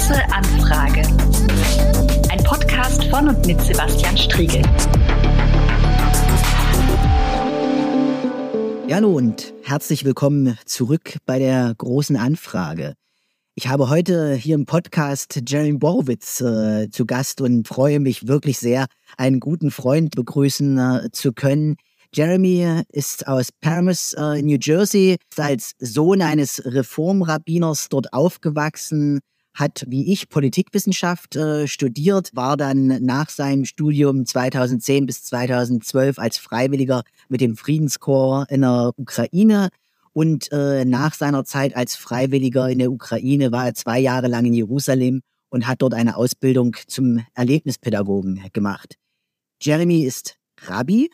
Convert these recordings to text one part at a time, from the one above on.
große Anfrage. Ein Podcast von und mit Sebastian Striegel. Ja, hallo und herzlich willkommen zurück bei der großen Anfrage. Ich habe heute hier im Podcast Jeremy Borowitz äh, zu Gast und freue mich wirklich sehr, einen guten Freund begrüßen äh, zu können. Jeremy ist aus Paramus, äh, New Jersey, ist als Sohn eines Reformrabbiners dort aufgewachsen, hat wie ich Politikwissenschaft äh, studiert, war dann nach seinem Studium 2010 bis 2012 als Freiwilliger mit dem Friedenskorps in der Ukraine und äh, nach seiner Zeit als Freiwilliger in der Ukraine war er zwei Jahre lang in Jerusalem und hat dort eine Ausbildung zum Erlebnispädagogen gemacht. Jeremy ist Rabbi,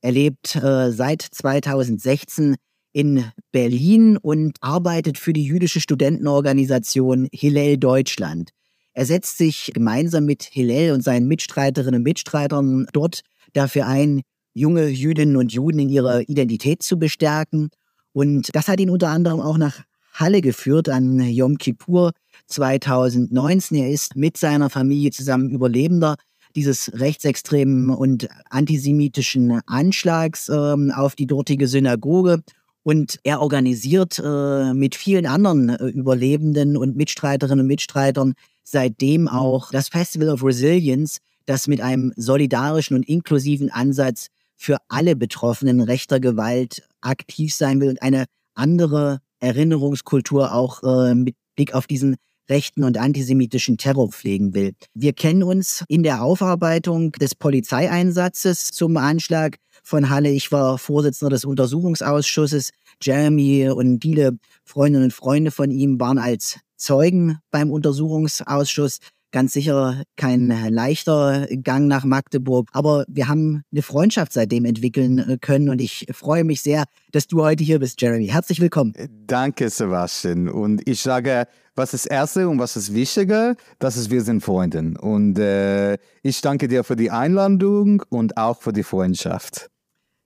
er lebt äh, seit 2016 in Berlin und arbeitet für die jüdische Studentenorganisation Hillel Deutschland. Er setzt sich gemeinsam mit Hillel und seinen Mitstreiterinnen und Mitstreitern dort dafür ein, junge Jüdinnen und Juden in ihrer Identität zu bestärken. Und das hat ihn unter anderem auch nach Halle geführt an Yom Kippur 2019. Er ist mit seiner Familie zusammen Überlebender dieses rechtsextremen und antisemitischen Anschlags äh, auf die dortige Synagoge und er organisiert äh, mit vielen anderen äh, Überlebenden und Mitstreiterinnen und Mitstreitern seitdem auch das Festival of Resilience, das mit einem solidarischen und inklusiven Ansatz für alle Betroffenen rechter Gewalt aktiv sein will und eine andere Erinnerungskultur auch äh, mit Blick auf diesen rechten und antisemitischen Terror pflegen will. Wir kennen uns in der Aufarbeitung des Polizeieinsatzes zum Anschlag von Halle. Ich war Vorsitzender des Untersuchungsausschusses. Jeremy und viele Freundinnen und Freunde von ihm waren als Zeugen beim Untersuchungsausschuss. Ganz sicher kein leichter Gang nach Magdeburg, aber wir haben eine Freundschaft seitdem entwickeln äh, können und ich freue mich sehr, dass du heute hier bist, Jeremy. Herzlich willkommen. Danke, Sebastian. Und ich sage, was ist Erste und was ist wichtiger? Das ist, wir sind Freunde. Und äh, ich danke dir für die Einladung und auch für die Freundschaft.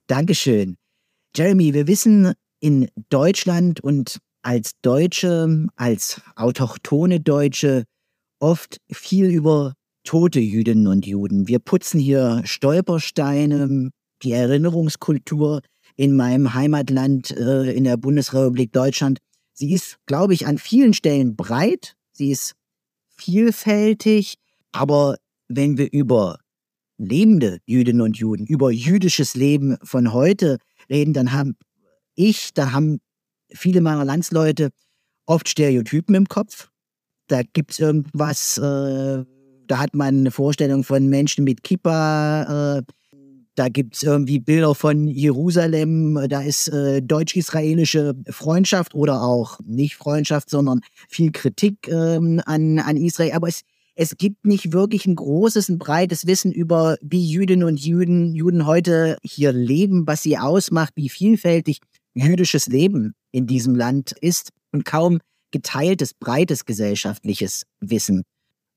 Dankeschön. Jeremy, wir wissen in Deutschland und als Deutsche, als autochtone Deutsche oft viel über tote Jüdinnen und Juden. Wir putzen hier Stolpersteine, die Erinnerungskultur in meinem Heimatland äh, in der Bundesrepublik Deutschland. Sie ist, glaube ich, an vielen Stellen breit, sie ist vielfältig, aber wenn wir über lebende Jüdinnen und Juden, über jüdisches Leben von heute reden, dann haben ich, da haben viele meiner Landsleute oft Stereotypen im Kopf. Da gibt es irgendwas, äh, da hat man eine Vorstellung von Menschen mit Kippa, äh, da gibt es irgendwie Bilder von Jerusalem, da ist äh, deutsch-israelische Freundschaft oder auch nicht Freundschaft, sondern viel Kritik ähm, an, an Israel. Aber es es gibt nicht wirklich ein großes, ein breites Wissen über, wie Jüdinnen und Juden, Juden heute hier leben, was sie ausmacht, wie vielfältig jüdisches Leben in diesem Land ist und kaum geteiltes, breites gesellschaftliches Wissen.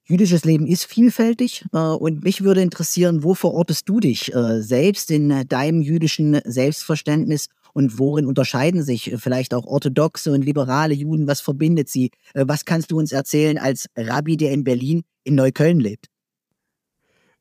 Jüdisches Leben ist vielfältig äh, und mich würde interessieren, wo verortest du dich äh, selbst in deinem jüdischen Selbstverständnis und worin unterscheiden sich vielleicht auch orthodoxe und liberale Juden? Was verbindet sie? Äh, was kannst du uns erzählen als Rabbi, der in Berlin in Neukölln lebt?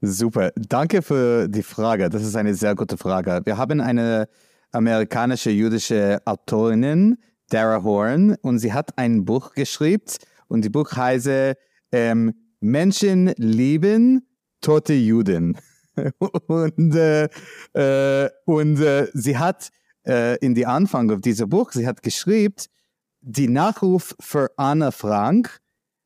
Super, danke für die Frage. Das ist eine sehr gute Frage. Wir haben eine amerikanische jüdische Autorin, Dara Horn, und sie hat ein Buch geschrieben und die Buch heißt ähm, Menschen lieben tote Juden. und äh, äh, und äh, sie hat äh, in die Anfang auf diesem Buch, sie hat geschrieben, die Nachruf für Anna Frank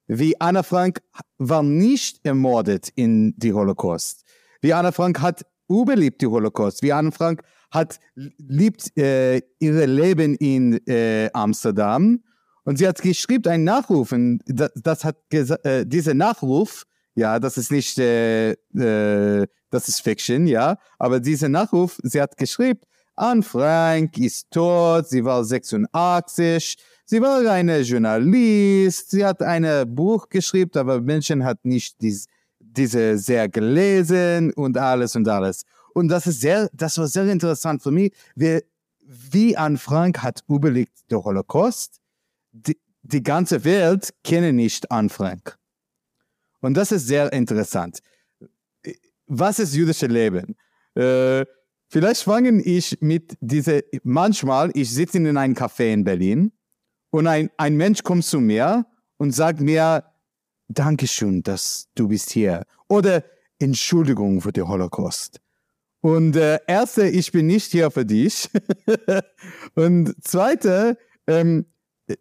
wie Anna Frank war nicht ermordet in die Holocaust. Wie Anna Frank hat überlebt die Holocaust. Wie Anna Frank hat liebt äh, ihr Leben in äh, Amsterdam. Und sie hat geschrieben einen Nachruf. Und das, das hat äh, dieser Nachruf, ja, das ist nicht, äh, äh, das ist Fiction, ja, aber dieser Nachruf, sie hat geschrieben, Anne Frank ist tot, sie war 86, Sie war eine Journalist, sie hat ein Buch geschrieben, aber Menschen hat nicht dies, diese sehr gelesen und alles und alles. Und das ist sehr, das war sehr interessant für mich, wie, wie Anne Frank hat überlegt der Holocaust. Die, die ganze Welt kenne nicht Anne Frank. Und das ist sehr interessant. Was ist jüdische Leben? Äh, vielleicht fange ich mit dieser, manchmal, ich sitze in einem Café in Berlin und ein, ein Mensch kommt zu mir und sagt mir, Dankeschön, dass du bist hier. Oder Entschuldigung für den Holocaust. Und äh, erste, ich bin nicht hier für dich. und zweite, ähm,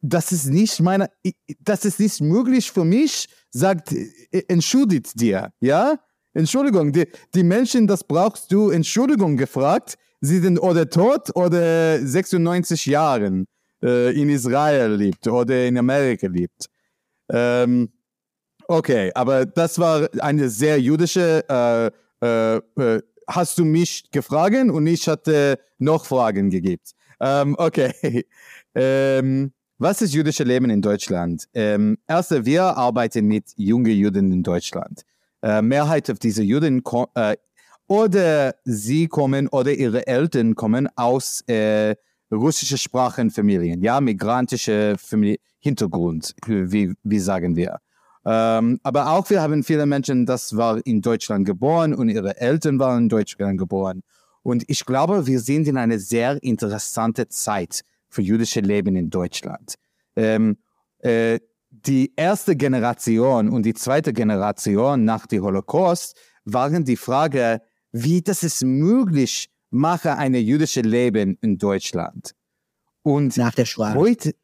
das ist nicht meine, das ist nicht möglich für mich, sagt, äh, entschuldigt dir, ja? Entschuldigung, die, die Menschen, das brauchst du Entschuldigung gefragt, sie sind oder tot oder 96 Jahren äh, in Israel lebt oder in Amerika lebt. Ähm, okay, aber das war eine sehr jüdische äh, äh, äh hast du mich gefragt und ich hatte noch Fragen gegeben. Ähm, okay. Ähm, was ist jüdische Leben in Deutschland? Ähm, erste, wir arbeiten mit jungen Juden in Deutschland. Äh, Mehrheit auf diese Juden äh, oder sie kommen oder ihre Eltern kommen aus äh, russische Sprachenfamilien, ja, migrantische Familie, Hintergrund, wie, wie sagen wir. Ähm, aber auch wir haben viele Menschen, das war in Deutschland geboren und ihre Eltern waren in Deutschland geboren. Und ich glaube, wir sind in einer sehr interessante Zeit für jüdische Leben in Deutschland. Ähm, äh, die erste Generation und die zweite Generation nach dem Holocaust waren die Frage, wie das ist möglich, mache eine jüdische Leben in Deutschland. Und nach der Shoah. Heute,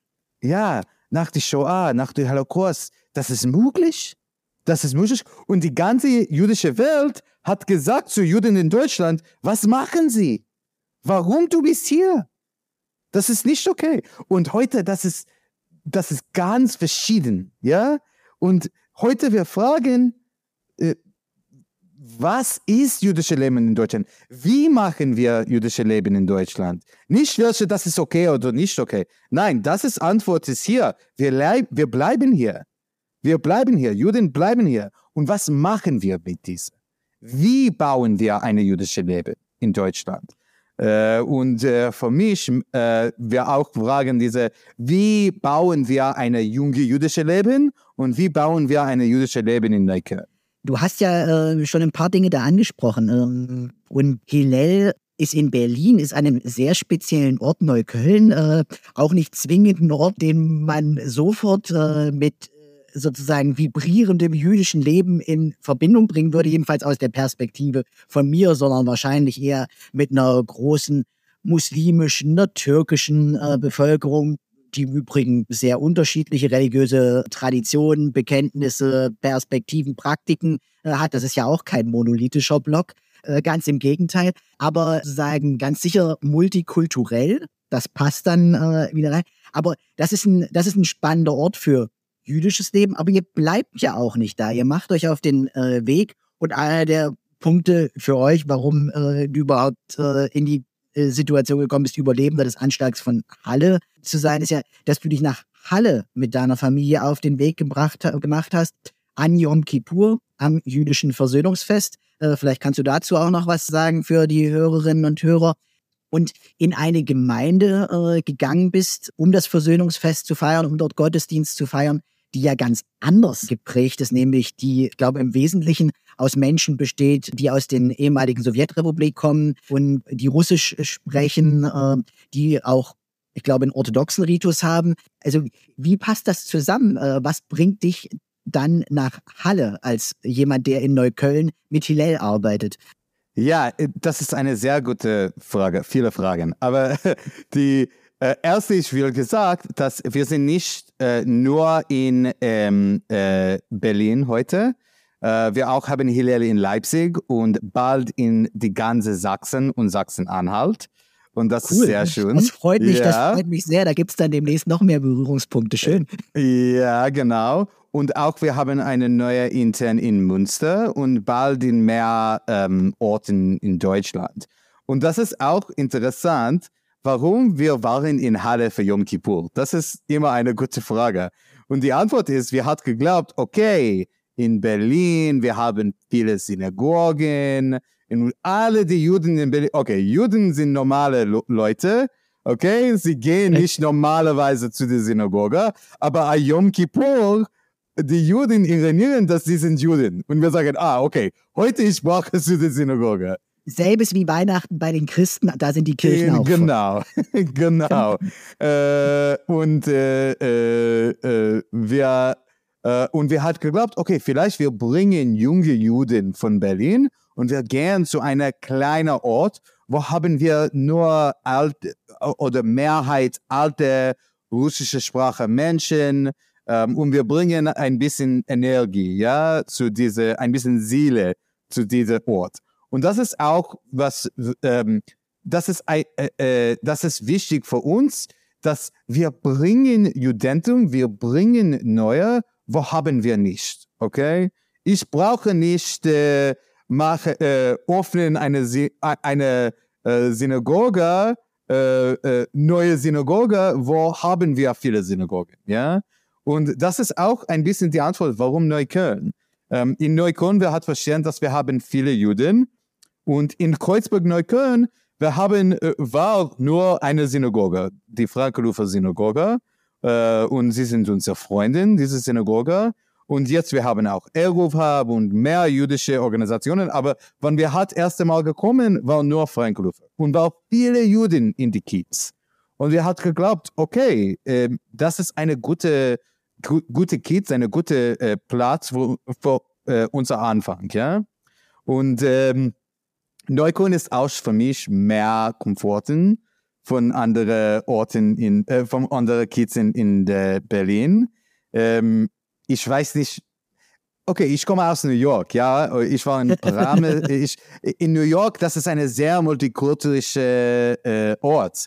ja, nach der Shoah, nach dem Holocaust, das ist möglich. Das ist möglich. Und die ganze jüdische Welt hat gesagt zu Juden in Deutschland, was machen sie? Warum du bist hier? Das ist nicht okay. Und heute, das ist, das ist ganz verschieden, ja? Und heute wir fragen, äh, was ist jüdische Leben in Deutschland? Wie machen wir jüdische Leben in Deutschland? Nicht welche, das ist okay oder nicht okay. Nein, das ist Antwort ist hier. Wir, wir bleiben hier. Wir bleiben hier. Juden bleiben hier. Und was machen wir mit diesem? Wie bauen wir eine jüdische Leben in Deutschland? Äh, und äh, für mich, äh, wir auch fragen diese, wie bauen wir eine junge jüdische Leben und wie bauen wir eine jüdische Leben in Neukölln? Du hast ja äh, schon ein paar Dinge da angesprochen. Ähm, und Hillel ist in Berlin, ist einem sehr speziellen Ort, Neukölln, äh, auch nicht zwingend ein Ort, den man sofort äh, mit sozusagen vibrierendem jüdischen Leben in Verbindung bringen würde, jedenfalls aus der Perspektive von mir, sondern wahrscheinlich eher mit einer großen muslimischen, einer türkischen äh, Bevölkerung, die im Übrigen sehr unterschiedliche religiöse Traditionen, Bekenntnisse, Perspektiven, Praktiken äh, hat. Das ist ja auch kein monolithischer Block, äh, ganz im Gegenteil. Aber sagen ganz sicher multikulturell, das passt dann äh, wieder rein. Aber das ist, ein, das ist ein spannender Ort für jüdisches Leben. Aber ihr bleibt ja auch nicht da. Ihr macht euch auf den äh, Weg und einer der Punkte für euch, warum äh, du überhaupt äh, in die äh, Situation gekommen bist, Überlebender des Anschlags von Halle zu sein, ist ja, dass du dich nach Halle mit deiner Familie auf den Weg gebracht, gemacht hast, an Yom Kippur, am jüdischen Versöhnungsfest. Äh, vielleicht kannst du dazu auch noch was sagen für die Hörerinnen und Hörer. Und in eine Gemeinde äh, gegangen bist, um das Versöhnungsfest zu feiern, um dort Gottesdienst zu feiern, die ja ganz anders geprägt ist, nämlich die, ich glaube, im Wesentlichen aus Menschen besteht, die aus den ehemaligen Sowjetrepublik kommen und die Russisch sprechen, äh, die auch, ich glaube, einen orthodoxen Ritus haben. Also wie passt das zusammen? Äh, was bringt dich dann nach Halle als jemand, der in Neukölln mit Hillel arbeitet? Ja, äh, das ist eine sehr gute Frage, viele Fragen. Aber die äh, erste ist, wie gesagt, dass wir sind nicht äh, nur in ähm, äh, Berlin heute. Äh, wir auch haben Hillel in Leipzig und bald in die ganze Sachsen und Sachsen-Anhalt. Und das cool. ist sehr schön. Das freut mich, ja. das freut mich sehr. Da gibt es dann demnächst noch mehr Berührungspunkte. Schön. Ja, genau. Und auch wir haben eine neue intern in Münster und bald in mehr ähm, Orten in Deutschland. Und das ist auch interessant, warum wir waren in Halle für Yom Kippur? Das ist immer eine gute Frage. Und die Antwort ist, wir hat geglaubt, okay, in Berlin, wir haben viele Synagogen, in alle die Juden in Berlin, okay, Juden sind normale Leute, okay, sie gehen nicht normalerweise zu der Synagoge, aber Yom Kippur die Juden ironieren, dass sie sind Juden. Und wir sagen, ah, okay, heute ich brauche zu der Synagoge. Selbes wie Weihnachten bei den Christen, da sind die Kirchen auch. Genau, genau. äh, und äh, äh, äh, wir äh, und wir hat geglaubt, okay, vielleicht wir bringen junge Juden von Berlin und wir gehen zu einer kleinen Ort, wo haben wir nur alte oder Mehrheit alte russische Sprache Menschen ähm, und wir bringen ein bisschen Energie, ja, zu dieser, ein bisschen Seele zu diesem Ort. Und das ist auch was, ähm, das ist, äh, äh, das ist wichtig für uns, dass wir bringen Judentum, wir bringen Neue, wo haben wir nicht, okay? Ich brauche nicht äh, mache, äh, öffnen eine, eine äh, Synagoge, äh, äh, neue Synagoge, wo haben wir viele Synagogen, ja? Und das ist auch ein bisschen die Antwort, warum Neukölln. Ähm, in Neukölln, wir hat verstanden, dass wir haben viele Juden und in Kreuzberg-Neukölln, wir haben, äh, war nur eine Synagoge, die Frankenhofer Synagoge. Äh, und sie sind unsere Freundin, diese Synagoge. Und jetzt wir haben auch Eruf und mehr jüdische Organisationen. Aber wenn wir hat erste Mal gekommen, war nur Frankenhofer. Und war viele Juden in die Kiez. Und wir hat geglaubt, okay, äh, das ist eine gute, gu gute Kiez, eine gute äh, Platz für, für äh, unser Anfang, ja. Und ähm, Neukölln ist auch für mich mehr Komforten von anderen Orten in, äh, von anderen Kids in, in Berlin. Ähm, ich weiß nicht, okay, ich komme aus New York, ja, ich war in Rame, ich, in New York, das ist eine sehr multikulturelle äh, Ort.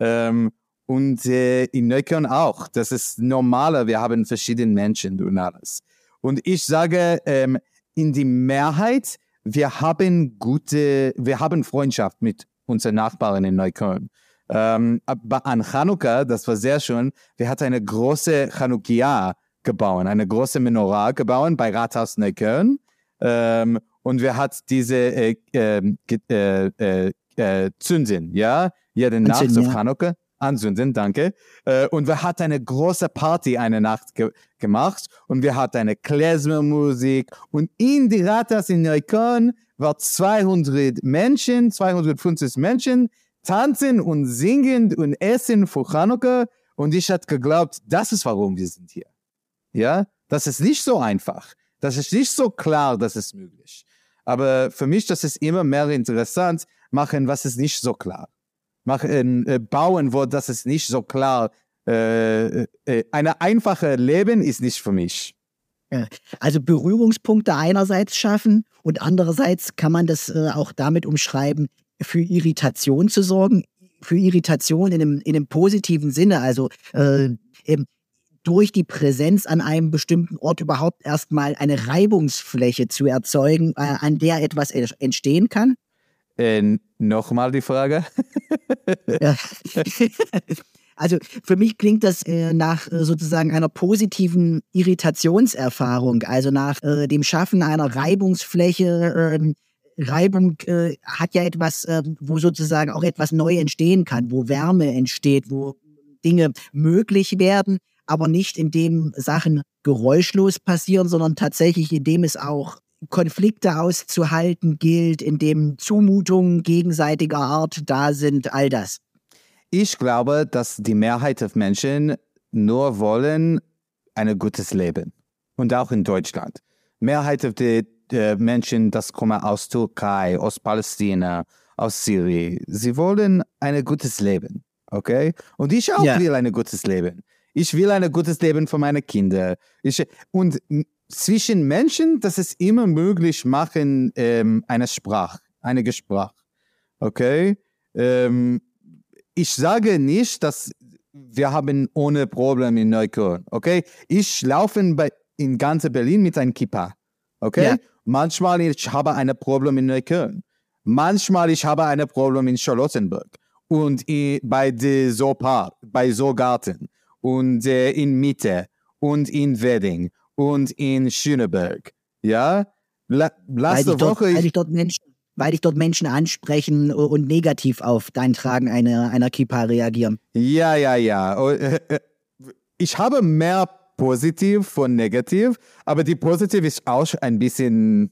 Ähm, und äh, in Neukölln auch. Das ist normaler. Wir haben verschiedene Menschen und alles. Und ich sage, ähm, in die Mehrheit wir haben gute, wir haben Freundschaft mit unseren Nachbarn in Neukölln. Ähm, aber an Chanukka, das war sehr schön, wir hatten eine große Chanukkia gebaut, eine große Menorah gebaut bei Rathaus Neukölln. Ähm, und wir hatten diese äh, ähm, äh, äh, äh, Zündin, ja, jede Nacht auf Chanukka anzünden, danke. Äh, und wir hatten eine große Party eine Nacht ge gemacht und wir hatten eine Klezmermusik und in die Rathaus in Neukölln war 200 Menschen, 250 Menschen tanzen und singen und essen für Chanukka und ich hatte geglaubt, das ist warum wir sind hier. Ja, das ist nicht so einfach. Das ist nicht so klar, dass es möglich. Aber für mich, das ist immer mehr interessant, machen, was ist nicht so klar machen, äh, bauen, wo das ist nicht so klar. Äh, äh, eine einfache Leben ist nicht für mich. Also Berührungspunkte einerseits schaffen und andererseits kann man das äh, auch damit umschreiben, für Irritation zu sorgen. Für Irritation in einem, in einem positiven Sinne, also äh, eben durch die Präsenz an einem bestimmten Ort überhaupt erstmal eine Reibungsfläche zu erzeugen, äh, an der etwas entstehen kann. Äh, Nochmal die Frage. Also für mich klingt das äh, nach äh, sozusagen einer positiven Irritationserfahrung, also nach äh, dem Schaffen einer Reibungsfläche. Ähm, Reibung hat ja etwas, wo sozusagen auch etwas neu entstehen kann, wo Wärme entsteht, wo Dinge möglich werden, aber nicht indem Sachen geräuschlos passieren, sondern tatsächlich indem es auch Konflikte auszuhalten gilt, in dem Zumutungen gegenseitiger Art da sind, all das? Ich glaube, dass die Mehrheit der Menschen nur wollen ein gutes Leben. Und auch in Deutschland. Mehrheit der Menschen, das kommen aus Türkei, aus Palästina, aus Syrien, sie wollen ein gutes Leben. Okay? Und ich auch ja. will ein gutes Leben. Ich will ein gutes Leben für meine Kinder. Ich, und zwischen Menschen, das ist immer möglich machen, ähm, eine Sprache, eine Gespräch. Okay? Ähm, ich sage nicht, dass wir haben ohne Probleme in Neukölln. Okay? Ich laufe bei, in ganz Berlin mit einem Kippa. Okay? Ja. Manchmal ich habe ein Problem in Neukölln. Manchmal ich habe ein Problem in Charlottenburg und bei der Zoopar, bei Zoogarten und äh, in Mitte und in Wedding und in Schöneberg. Ja, La letzte weil Woche. Dort, weil, ich dort Menschen, weil ich dort Menschen ansprechen und negativ auf dein Tragen einer, einer Kippa reagieren. Ja, ja, ja. Oh, äh, äh, ich habe mehr positiv von negativ, aber die positiv ist auch ein bisschen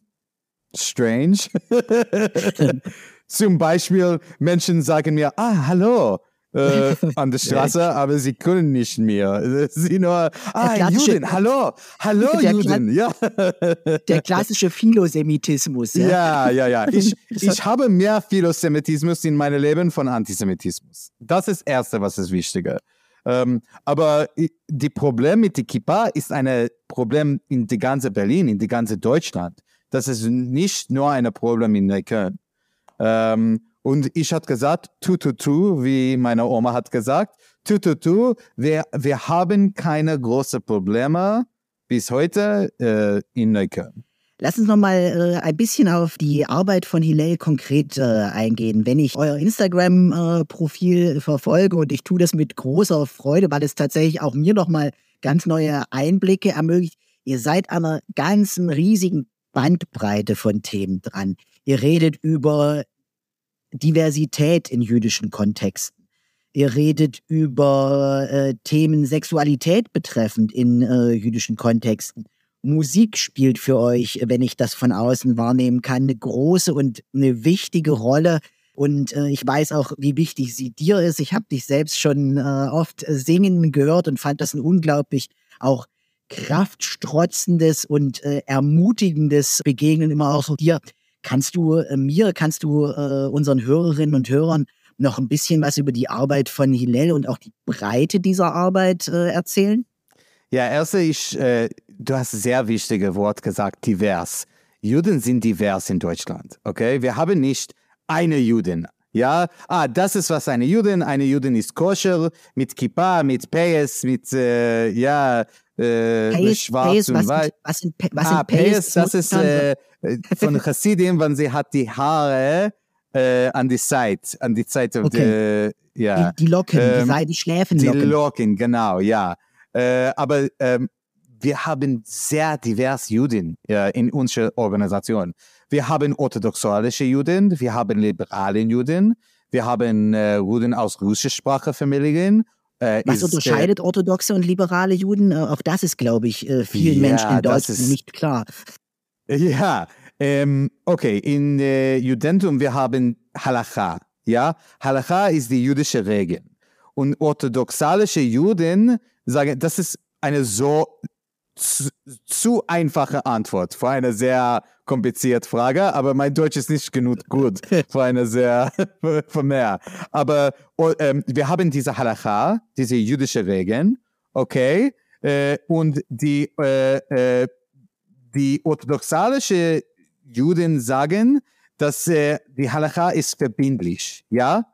strange. Zum Beispiel Menschen sagen mir, ah, hallo, äh, an der Straße, aber sie können nicht mehr. Sie nur, ah, Juden, hallo, hallo der Juden, ja. Der klassische Philosemitismus. Ja, ja, ja. ja. Ich, ich habe mehr Philosemitismus in meinem Leben von Antisemitismus. Das ist das Erste, was ist wichtiger. Ähm, aber die Problem mit der Kippa ist ein Problem in die ganze Berlin, in die ganze Deutschland. Das ist nicht nur ein Problem in Neukölln. Ähm, und ich hatte gesagt, tu, tu, tu, wie meine Oma hat gesagt, tu, tu, tu, wir, wir haben keine großen Probleme bis heute äh, in Neukölln. Lass uns noch mal äh, ein bisschen auf die Arbeit von Hillel konkret äh, eingehen. Wenn ich euer Instagram-Profil äh, verfolge und ich tue das mit großer Freude, weil es tatsächlich auch mir noch mal ganz neue Einblicke ermöglicht. Ihr seid an einer ganzen riesigen Bandbreite von Themen dran. Ihr redet über Diversität in jüdischen Kontexten. Ihr redet über äh, Themen Sexualität betreffend in äh, jüdischen Kontexten. Musik spielt für euch, wenn ich das von außen wahrnehmen kann, eine große und eine wichtige Rolle. Und äh, ich weiß auch, wie wichtig sie dir ist. Ich habe dich selbst schon äh, oft singen gehört und fand das ein unglaublich auch kraftstrotzendes und äh, ermutigendes Begegnen immer auch so dir. Kannst du äh, mir, kannst du äh, unseren Hörerinnen und Hörern noch ein bisschen was über die Arbeit von Hillel und auch die Breite dieser Arbeit äh, erzählen? Ja, erste, ich, äh, du hast sehr wichtige Wort gesagt, divers. Juden sind divers in Deutschland, okay? Wir haben nicht eine Juden. Ja, ah, das ist was eine Juden. Eine Juden ist koscher, mit Kippa, mit Peyes, mit, äh, ja, äh, Payes, schwarz Payes, und weiß. Was sind, was sind ah, Payes? Das ist äh, von Chassidim, wenn sie hat die Haare äh, an die Seite, an die Seite, okay. die, ja. Die, die Locken, ähm, die, die Schläfenlocken. Die Locken, genau, ja. Äh, aber ähm, wir haben sehr divers Juden äh, in unserer Organisation. Wir haben orthodoxalische Juden, wir haben liberale Juden, wir haben äh, Juden aus russischsprachigen Familien äh, Was äh, unterscheidet äh, orthodoxe und liberale Juden? Äh, auch das ist, glaube ich, äh, vielen ja, Menschen in Deutschland ist, nicht klar. Ja, ähm, okay, in äh, Judentum wir haben Halacha. Ja, Halacha ist die jüdische Regel. Und orthodoxalische Juden sagen, das ist eine so zu, zu einfache Antwort für eine sehr komplizierte Frage, aber mein Deutsch ist nicht genug gut für eine sehr, für mehr. Aber oh, ähm, wir haben diese Halacha, diese jüdische Regeln, okay, äh, und die, äh, äh, die orthodoxalische Juden sagen, dass äh, die Halacha ist verbindlich, ja,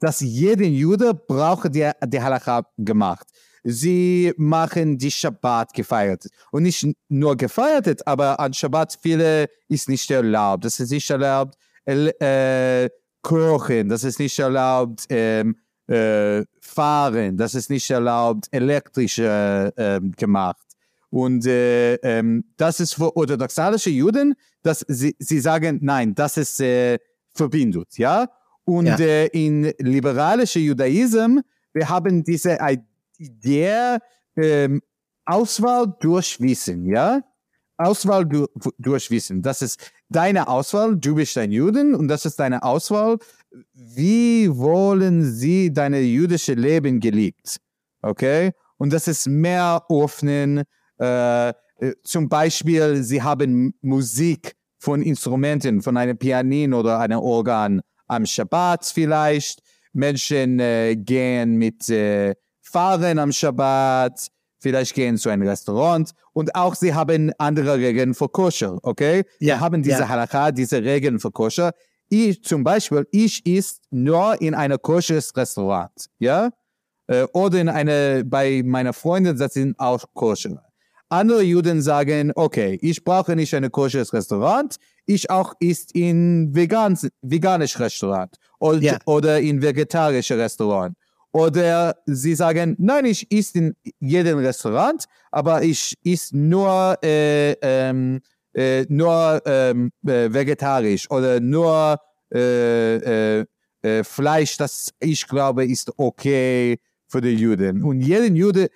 dass jeden Jude braucht die, die Halacha gemacht sie machen die Shabbat gefeiert. Und nicht nur gefeiert, aber an Shabbat viele ist nicht erlaubt. Das ist nicht erlaubt, äh, kochen, das ist nicht erlaubt, ähm, äh, fahren, das ist nicht erlaubt, elektrisch äh, gemacht. Und äh, ähm, das ist für orthodoxalische Juden, dass sie, sie sagen, nein, das ist äh, verbindet, ja. Und ja. Äh, in liberalischer Judaism, wir haben diese der ähm, Auswahl durch Wissen, ja? Auswahl du, durch Wissen. Das ist deine Auswahl, du bist ein Juden und das ist deine Auswahl. Wie wollen sie deine jüdische Leben geliebt? Okay? Und das ist mehr öffnen. Äh, äh, zum Beispiel, sie haben Musik von Instrumenten, von einem Pianin oder einem Organ am Shabbat vielleicht. Menschen äh, gehen mit äh, fahren am Shabbat, vielleicht gehen zu einem Restaurant und auch sie haben andere Regeln für Koscher, okay? Ja, wir haben diese ja. Halakha, diese Regeln für Koscher. Ich zum Beispiel, ich ist nur in einem kosches Restaurant, ja? Äh, oder in eine, bei meiner Freundin, das sind auch koscher. Andere Juden sagen, okay, ich brauche nicht ein kosches Restaurant, ich auch ist in vegan, veganisch Restaurant oder, ja. oder in vegetarisches Restaurant. Oder sie sagen, nein, ich esse in jedem Restaurant, aber ich esse nur, äh, ähm, äh, nur ähm, äh, vegetarisch oder nur äh, äh, äh, Fleisch, das ich glaube ist okay für die Juden. Und jeden Jude,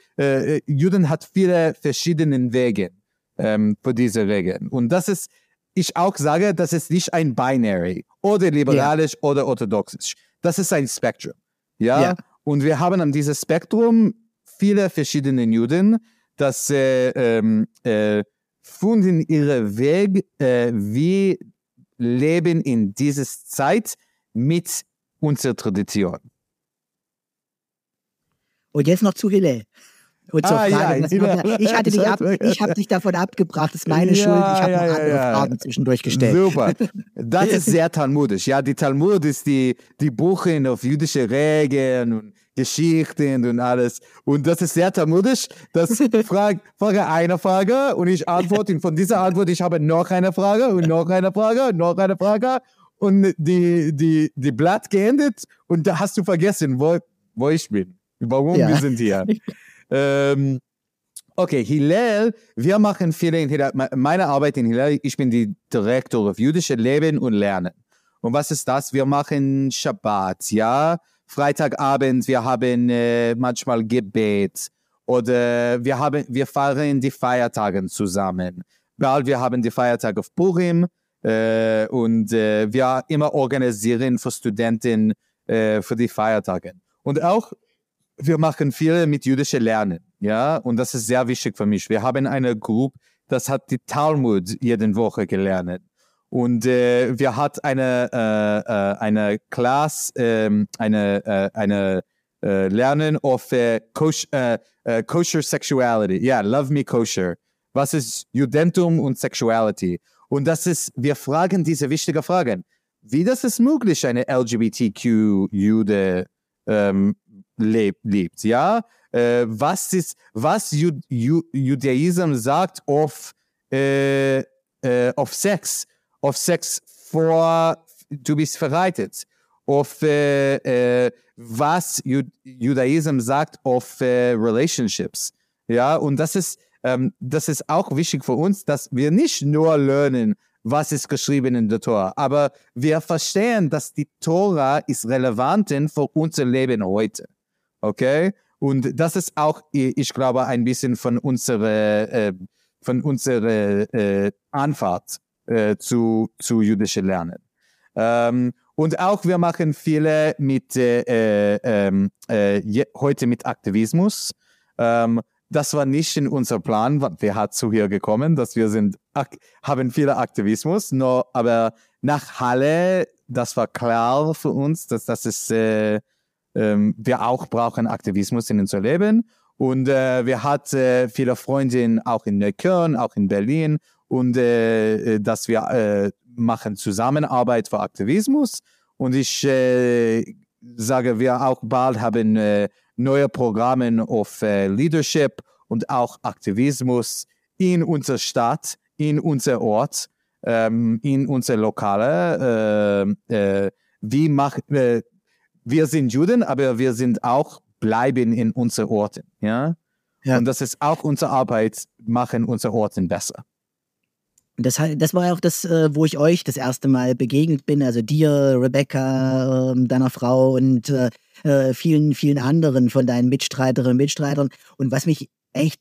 Juden hat viele verschiedene Wege ähm, für diese Regeln. Und das ist, ich auch sage, das ist nicht ein Binary oder liberalisch ja. oder orthodoxisch. Das ist ein Spektrum. Ja? ja? Und wir haben an diesem Spektrum viele verschiedene Juden, das äh, äh, finden ihren Weg, äh, wie leben in dieser Zeit mit unserer Tradition. Und jetzt noch zu Hillel. Und zur ah, Frage, ja, ja, ich hatte dich ab, ich habe dich davon abgebracht, das ist meine ja, Schuld. Ich habe noch andere Fragen zwischendurch gestellt. Super. Das ist sehr talmudisch. Ja, die Talmud ist die, die Buchen auf jüdische Regeln und Geschichten und alles. Und das ist sehr talmudisch. Das frage, frage eine Frage und ich antworte. Und von dieser Antwort, ich habe noch eine Frage und noch eine Frage und noch eine Frage. Und die, die, die Blatt geendet und da hast du vergessen, wo, wo ich bin. Warum wir sind hier. Ähm, okay, Hillel, wir machen viele in Hillel. Meine Arbeit in Hillel, ich bin die Direktor auf jüdische Leben und Lernen. Und was ist das? Wir machen Shabbat, ja. Freitagabend, wir haben äh, manchmal Gebet oder wir haben, wir feiern die Feiertage zusammen. Bald wir haben die Feiertage auf Purim äh, und äh, wir immer organisieren für Studenten äh, für die Feiertage. Und auch wir machen viel mit jüdischen Lernen, ja, und das ist sehr wichtig für mich. Wir haben eine Gruppe, das hat die Talmud jede Woche gelernt. Und äh, wir hat eine äh, äh, eine Class, ähm, eine äh, eine äh, Lernen of äh, kosher, äh, äh, kosher Sexuality. Ja, yeah, Love Me Kosher. Was ist Judentum und Sexuality? Und das ist, wir fragen diese wichtigen Fragen. Wie das ist möglich, eine LGBTQ-Jude ähm, lebt, lebt, ja? Äh, was ist, was Ju Ju Judaismus sagt auf, äh, äh, auf Sex? auf Sex vor du bist verheiratet, auf äh, äh, was Ju Judaismus sagt auf äh, Relationships. Ja, und das ist, ähm, das ist auch wichtig für uns, dass wir nicht nur lernen, was ist geschrieben in der Tora, aber wir verstehen, dass die Tora ist relevant für unser Leben heute. Okay? Und das ist auch, ich glaube, ein bisschen von unserer, äh, von unserer äh, Anfahrt äh, zu, zu jüdischen Lernen. Ähm, und auch wir machen viele mit äh, äh, ähm, äh, heute mit Aktivismus. Ähm, das war nicht in unser Plan, wir hat zu hier gekommen, dass wir sind haben viele Aktivismus, nur aber nach Halle, das war klar für uns, dass das ist äh, ähm, wir auch brauchen Aktivismus in unser Leben und äh, wir hatten äh, viele Freundinnen auch in Neukölln, auch in Berlin und äh, äh, dass wir äh, machen Zusammenarbeit für Aktivismus. Und ich äh, sage, wir auch bald haben äh, neue Programme auf Leadership und auch Aktivismus in unserer Stadt, in unser Ort, ähm, in unser Lokale. Äh, äh, wie mach, wir sind Juden, aber wir sind auch bleiben in unseren Orten. Ja? ja? Und das ist auch unsere Arbeit, machen unsere Orten besser. Das, das war auch das, äh, wo ich euch das erste Mal begegnet bin, also dir, Rebecca, ähm, deiner Frau und äh, äh, vielen, vielen anderen von deinen Mitstreiterinnen und Mitstreitern. Und was mich echt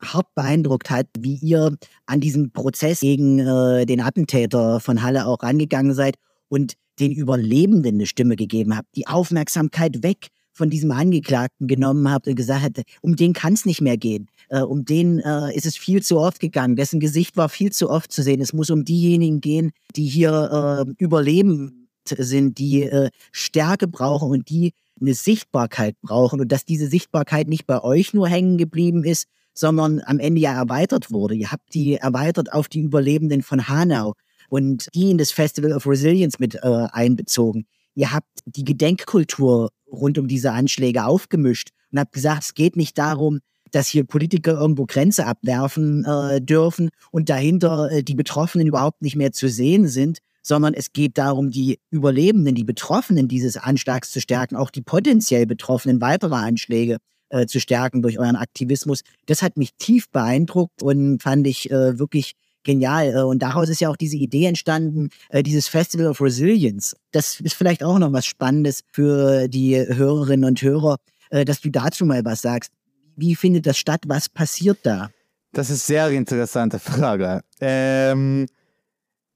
hart beeindruckt hat, wie ihr an diesen Prozess gegen den Attentäter von Halle auch rangegangen seid und den Überlebenden eine Stimme gegeben habt, die Aufmerksamkeit weg von diesem Angeklagten genommen habt und gesagt habt, um den kann es nicht mehr gehen. Äh, um den äh, ist es viel zu oft gegangen. Dessen Gesicht war viel zu oft zu sehen. Es muss um diejenigen gehen, die hier äh, überleben sind, die äh, Stärke brauchen und die eine Sichtbarkeit brauchen und dass diese Sichtbarkeit nicht bei euch nur hängen geblieben ist, sondern am Ende ja erweitert wurde. Ihr habt die erweitert auf die Überlebenden von Hanau und die in das Festival of Resilience mit äh, einbezogen. Ihr habt die Gedenkkultur rund um diese Anschläge aufgemischt und habt gesagt, es geht nicht darum, dass hier Politiker irgendwo Grenze abwerfen äh, dürfen und dahinter äh, die Betroffenen überhaupt nicht mehr zu sehen sind, sondern es geht darum, die Überlebenden, die Betroffenen dieses Anschlags zu stärken, auch die potenziell Betroffenen weiterer Anschläge äh, zu stärken durch euren Aktivismus. Das hat mich tief beeindruckt und fand ich äh, wirklich genial. Äh, und daraus ist ja auch diese Idee entstanden, äh, dieses Festival of Resilience. Das ist vielleicht auch noch was Spannendes für die Hörerinnen und Hörer. äh, dass du dazu mal was sagst. Wie findet das statt? Was passiert da? Das ist eine sehr interessante Frage. Ähm,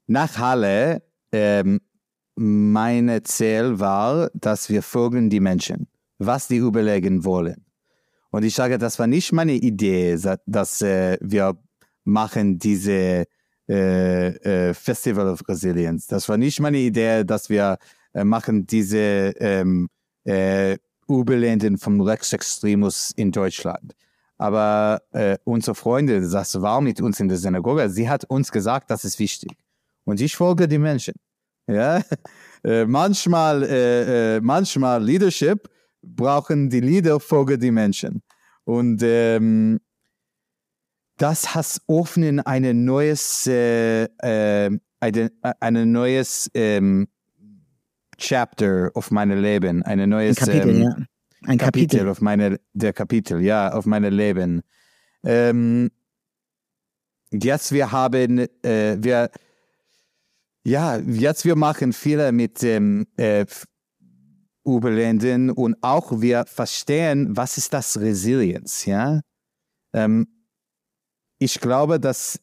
nach Halle, ähm, meine Ziel war, dass wir folgen die Menschen, was die überlegen wollen. Und ich sage, das war nicht meine Idee, dass äh, wir machen diese äh, äh, Festival of Resilience. Das war nicht meine Idee, dass wir äh, machen diese ähm, äh, Überländen vom Rechtsextremus in Deutschland. Aber äh, unsere Freundin, das war mit uns in der Synagoge, sie hat uns gesagt, das ist wichtig. Und ich folge die Menschen. Ja, äh, manchmal, äh, äh, manchmal Leadership brauchen die Leader folge die Menschen. Und ähm, das hat offen eine neues, äh, äh, eine, eine neues ähm, Chapter auf mein Leben, eine neues Ein Kapitel, ähm, ja. Ein Kapitel. Kapitel auf meine, der Kapitel, ja, auf mein Leben. Ähm, jetzt wir haben, äh, wir, ja, jetzt wir machen viele mit ähm, äh, Überländen und auch wir verstehen, was ist das Resilienz, ja. Ähm, ich glaube, dass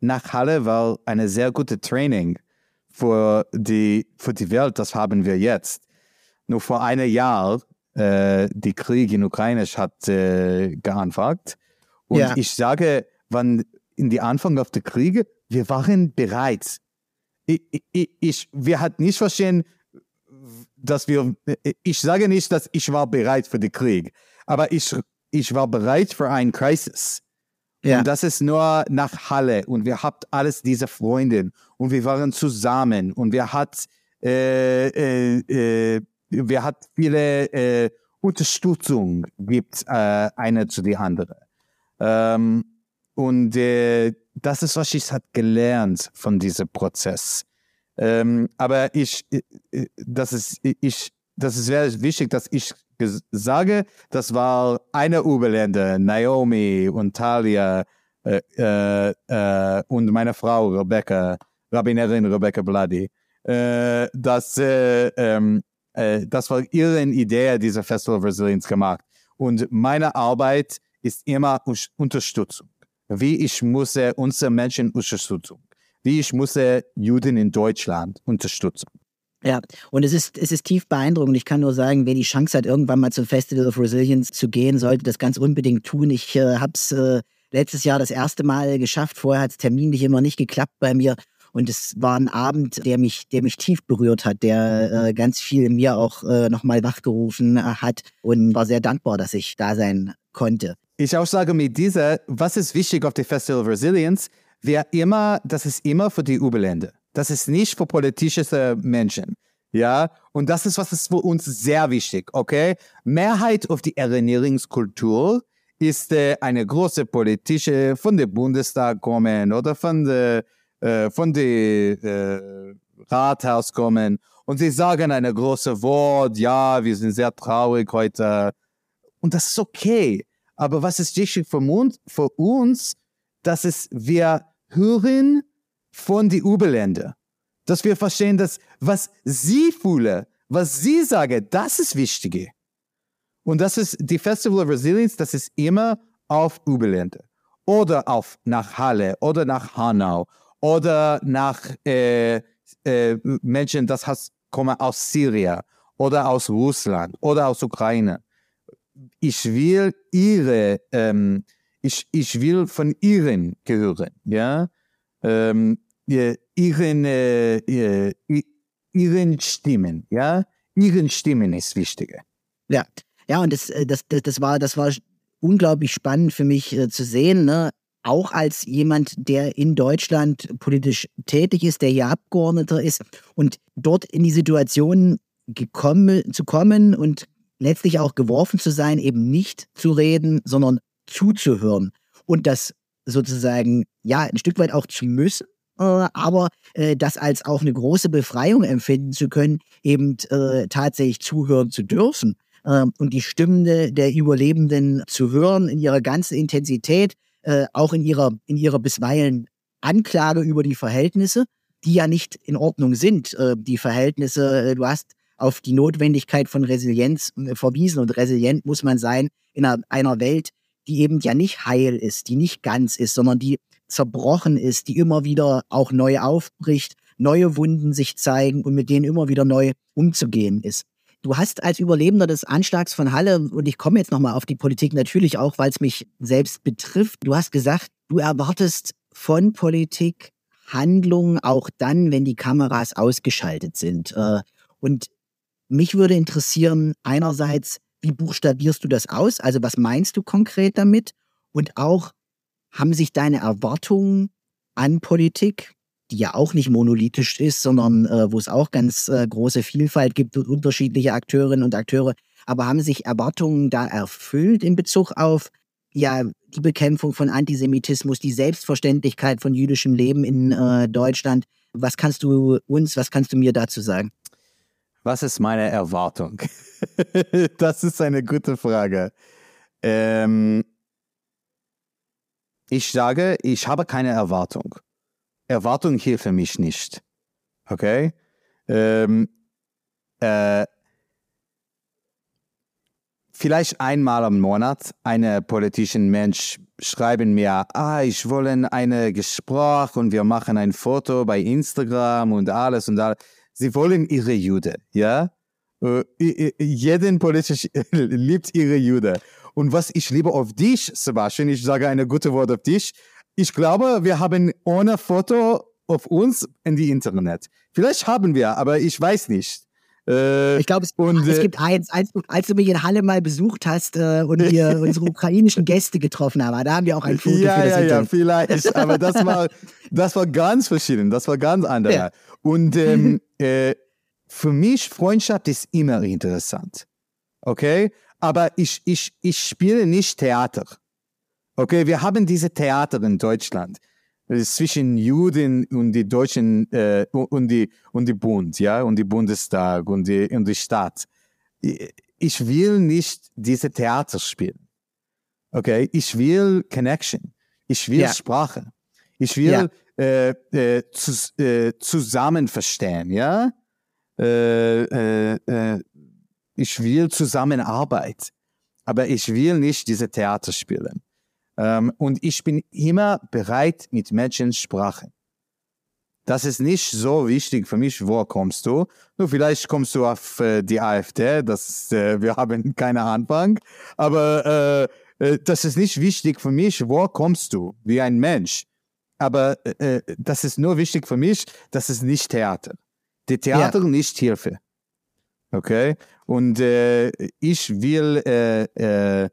nach Halle war eine sehr gute Training für die, für die Welt, das haben wir jetzt. Nur vor einem Jahr, äh, die Krieg in Ukraine hat äh, geanfangen. Und Ja. ich sage, wann in die Anfang auf der Krieg, wir waren bereit. Ich, ich, ich, wir hatten nicht verstehen, dass wir, ich sage nicht, dass ich war bereit für den Krieg, aber ich, ich war bereit für einen Crisis. Ja. Und das ist nur nach Halle. Und wir habt alles diese Freunde und wir waren zusammen. Und wir hat äh, äh, äh, wir hat viele äh, Unterstützung gibt äh, eine zu die andere. Ähm, und äh, das ist was ich hat gelernt von diesem Prozess. Ähm, aber ich äh, äh, das ist ich das ist sehr wichtig dass ich sage das war eine Überländer Naomi und Talia äh, äh, äh, und meine Frau Rebecca, Rabbinerin Rebecca Bladi, äh, dass äh, ähm, äh, das war ihre Idee, dieser Festival of Resilience gemacht. Und meine Arbeit ist immer Unterstützung. Wie ich muss unsere Menschen Unterstützung. Wie ich muss Juden in Deutschland unterstützen. Ja, und es ist, es ist tief beeindruckend. Ich kann nur sagen, wer die Chance hat, irgendwann mal zum Festival of Resilience zu gehen, sollte das ganz unbedingt tun. Ich äh, habe es äh, letztes Jahr das erste Mal geschafft. Vorher hat es terminlich immer nicht geklappt bei mir. Und es war ein Abend, der mich, der mich tief berührt hat, der äh, ganz viel in mir auch äh, nochmal wachgerufen äh, hat und war sehr dankbar, dass ich da sein konnte. Ich auch sage mit dieser, was ist wichtig auf dem Festival of Resilience? Wir immer, das ist immer für die Überländer. Das ist nicht für politische Menschen. Ja, und das ist, was ist für uns sehr wichtig, okay? Mehrheit auf die Ernährungskultur ist äh, eine große politische von der Bundestag kommen oder von der äh, von der äh, Rathaus kommen und sie sagen eine große Wort, ja, wir sind sehr traurig heute und das ist okay. Aber was ist wichtig für uns, für uns dass es wir hören von den Überländern. Dass wir verstehen, dass was sie fühlen, was sie sagen, das ist wichtig. Und das ist die Festival of Resilience, das ist immer auf Überländer. Oder auf nach Halle oder nach Hanau oder nach äh, äh, Menschen, das has, kommen aus Syrien oder aus Russland oder aus Ukraine. Ich will ihre, ähm, ich, ich will von ihren gehören, ja, ähm, ihren, äh, i- ihren Stimmen, ja, ihren Stimmen ist wichtiger. Ja, ja, und das, äh, das, das, das war, das war unglaublich spannend für mich äh, zu sehen, ne? Auch als jemand, der in Deutschland politisch tätig ist, der hier Abgeordneter ist und dort in die Situation gekommen, zu kommen und letztlich auch geworfen zu sein, eben nicht zu reden, sondern zuzuhören und das sozusagen, ja, ein Stück weit auch zu müssen, äh, aber äh, das als auch eine große Befreiung empfinden zu können, eben äh, tatsächlich zuhören zu dürfen ähm, und die Stimmen de- der Überlebenden zu hören in ihrer ganzen Intensität, äh, auch in ihrer, in ihrer bisweilen Anklage über die Verhältnisse, die ja nicht in Ordnung sind. Äh, die Verhältnisse, äh, du hast auf die Notwendigkeit von Resilienz äh, verwiesen. Und resilient muss man sein in einer, einer Welt, die eben ja nicht heil ist, die nicht ganz ist, sondern die zerbrochen ist, die immer wieder auch neu aufbricht, neue Wunden sich zeigen und mit denen immer wieder neu umzugehen ist. Du hast als Überlebender des Anschlags von Halle, und ich komme jetzt nochmal auf die Politik natürlich auch, weil es mich selbst betrifft, du hast gesagt, du erwartest von Politik Handlungen auch dann, wenn die Kameras ausgeschaltet sind. Äh, und mich würde interessieren, einerseits, wie buchstabierst du das aus? Also was meinst du konkret damit? Und auch, haben sich deine Erwartungen an Politik, die ja auch nicht monolithisch ist, sondern äh, wo es auch ganz äh, große Vielfalt gibt und unterschiedliche Akteurinnen und Akteure, aber haben sich Erwartungen da erfüllt in Bezug auf ja die Bekämpfung von Antisemitismus, die Selbstverständlichkeit von jüdischem Leben in äh, Deutschland? Was kannst du uns, was kannst du mir dazu sagen? Was ist meine Erwartung? das ist eine gute Frage. Ähm, ich sage, ich habe keine Erwartung. Erwartung für mich nicht. Okay? Ähm, äh, vielleicht einmal im Monat eine politischen Mensch schreiben mir, ah, ich wollen eine Gespräch und wir machen ein Foto bei Instagram und alles und alles. Sie wollen ihre Jude, ja? Uh, jeden politisch liebt ihre Jude. Und was ich liebe auf dich, Sebastian, ich sage eine gute Wort auf dich. Ich glaube, wir haben ohne Foto auf uns in die Internet. Vielleicht haben wir, aber ich weiß nicht. Äh, ich glaube, es, es, äh, gibt eins, als, als, du mich in Halle mal besucht hast äh, und wir unsere ukrainischen Gäste getroffen haben, da haben wir auch ein Foto ja, für das Ja, ja, vielleicht, aber das war, das war ganz verschieden, das war ganz anders. Ja. Und ähm, äh, für mich, Freundschaft ist immer interessant. Okay? Aber ich, ich, ich spiele nicht Theater. Okay, wir haben diese Theater in Deutschland äh, zwischen Juden und die Deutschen äh, und die und die Bund, ja, und die Bundestag und die und die Stadt. Ich will nicht diese Theater spielen. Okay, ich will Connection. Ich will ja. Sprache. Ich will ja. äh, äh, zu, äh, zusammen verstehen, ja. Ich will Zusammenarbeit, aber ich will nicht diese Theater spielen. Ähm, und ich bin immer bereit, mit Menschen zu sprechen. Das ist nicht so wichtig für mich, wo kommst du? Nur vielleicht kommst du auf äh, die AfD, das, äh, wir haben keine Anfang, aber äh, äh, das ist nicht wichtig für mich, wo kommst du, wie ein Mensch. Aber äh, äh, das ist nur wichtig für mich, das ist nicht Theater. Die Theater ja. nicht Hilfe. Okay? Und äh, ich will, äh, äh,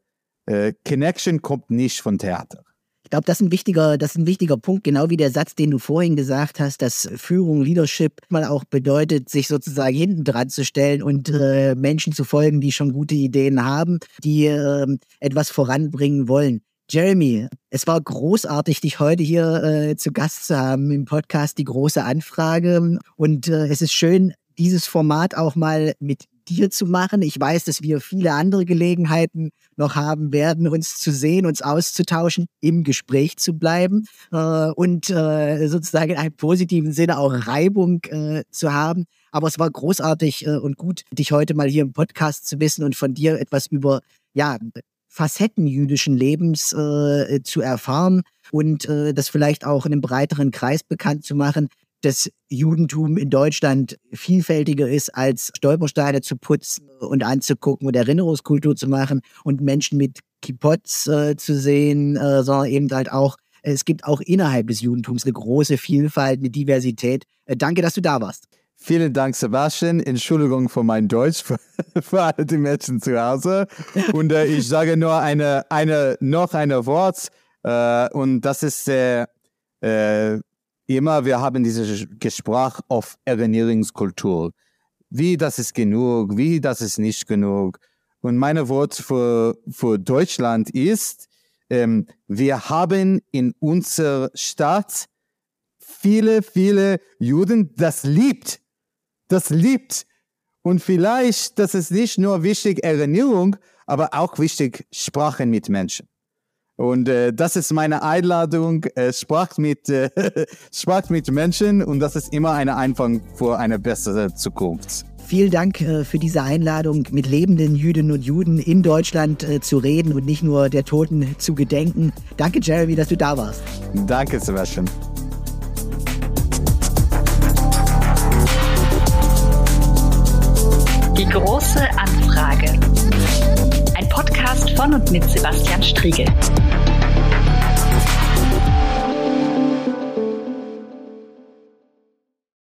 äh, Connection kommt nicht von Theater. Ich glaube, das ist ein wichtiger, das ist ein wichtiger Punkt, genau wie der Satz, den du vorhin gesagt hast, dass Führung, Leadership mal auch bedeutet, sich sozusagen hinten dran zu stellen und äh, Menschen zu folgen, die schon gute Ideen haben, die äh, etwas voranbringen wollen. Jeremy, es war großartig, dich heute hier äh, zu Gast zu haben im Podcast Die große Anfrage. Und äh, es ist schön, dieses Format auch mal mit dir zu machen. Ich weiß, dass wir viele andere Gelegenheiten noch haben werden, uns zu sehen, uns auszutauschen, im Gespräch zu bleiben äh, und äh, sozusagen in einem positiven Sinne auch Reibung äh, zu haben. Aber es war großartig äh, und gut, dich heute mal hier im Podcast zu wissen und von dir etwas über ja, Facetten jüdischen Lebens äh, zu erfahren und äh, das vielleicht auch in einem breiteren Kreis bekannt zu machen das Judentum in Deutschland vielfältiger ist, als Stolpersteine zu putzen und anzugucken und Erinnerungskultur zu machen und Menschen mit Kippots äh, zu sehen, äh, sondern eben halt auch, es gibt auch innerhalb des Judentums eine große Vielfalt, eine Diversität. Äh, danke, dass du da warst. Vielen Dank, Sebastian. Entschuldigung für mein Deutsch, für, für alle die Menschen zu Hause. Und äh, ich sage nur eine, eine, noch ein Wort. Äh, und das ist äh, äh, immer, wir haben dieses Gespräch auf Ernährungskultur. Wie das ist genug, wie das ist nicht genug. Und meine Wort für, für Deutschland ist, ähm, wir haben in unserer Stadt viele, viele Juden, das liebt. Das liebt. Und vielleicht, das ist nicht nur wichtig Ernährung, aber auch wichtig Sprachen mit Menschen. Und äh, das ist meine Einladung. Äh, sprach mit, äh, sprach mit Menschen und das ist immer ein Anfang für eine bessere Zukunft. Vielen Dank äh, für diese Einladung, mit lebenden Jüdinnen und Juden in Deutschland äh, zu reden und nicht nur der Toten zu gedenken. Danke, Jeremy, dass du da warst. Danke, Sebastian. Die große Anfrage. Von und mit Sebastian Striegel.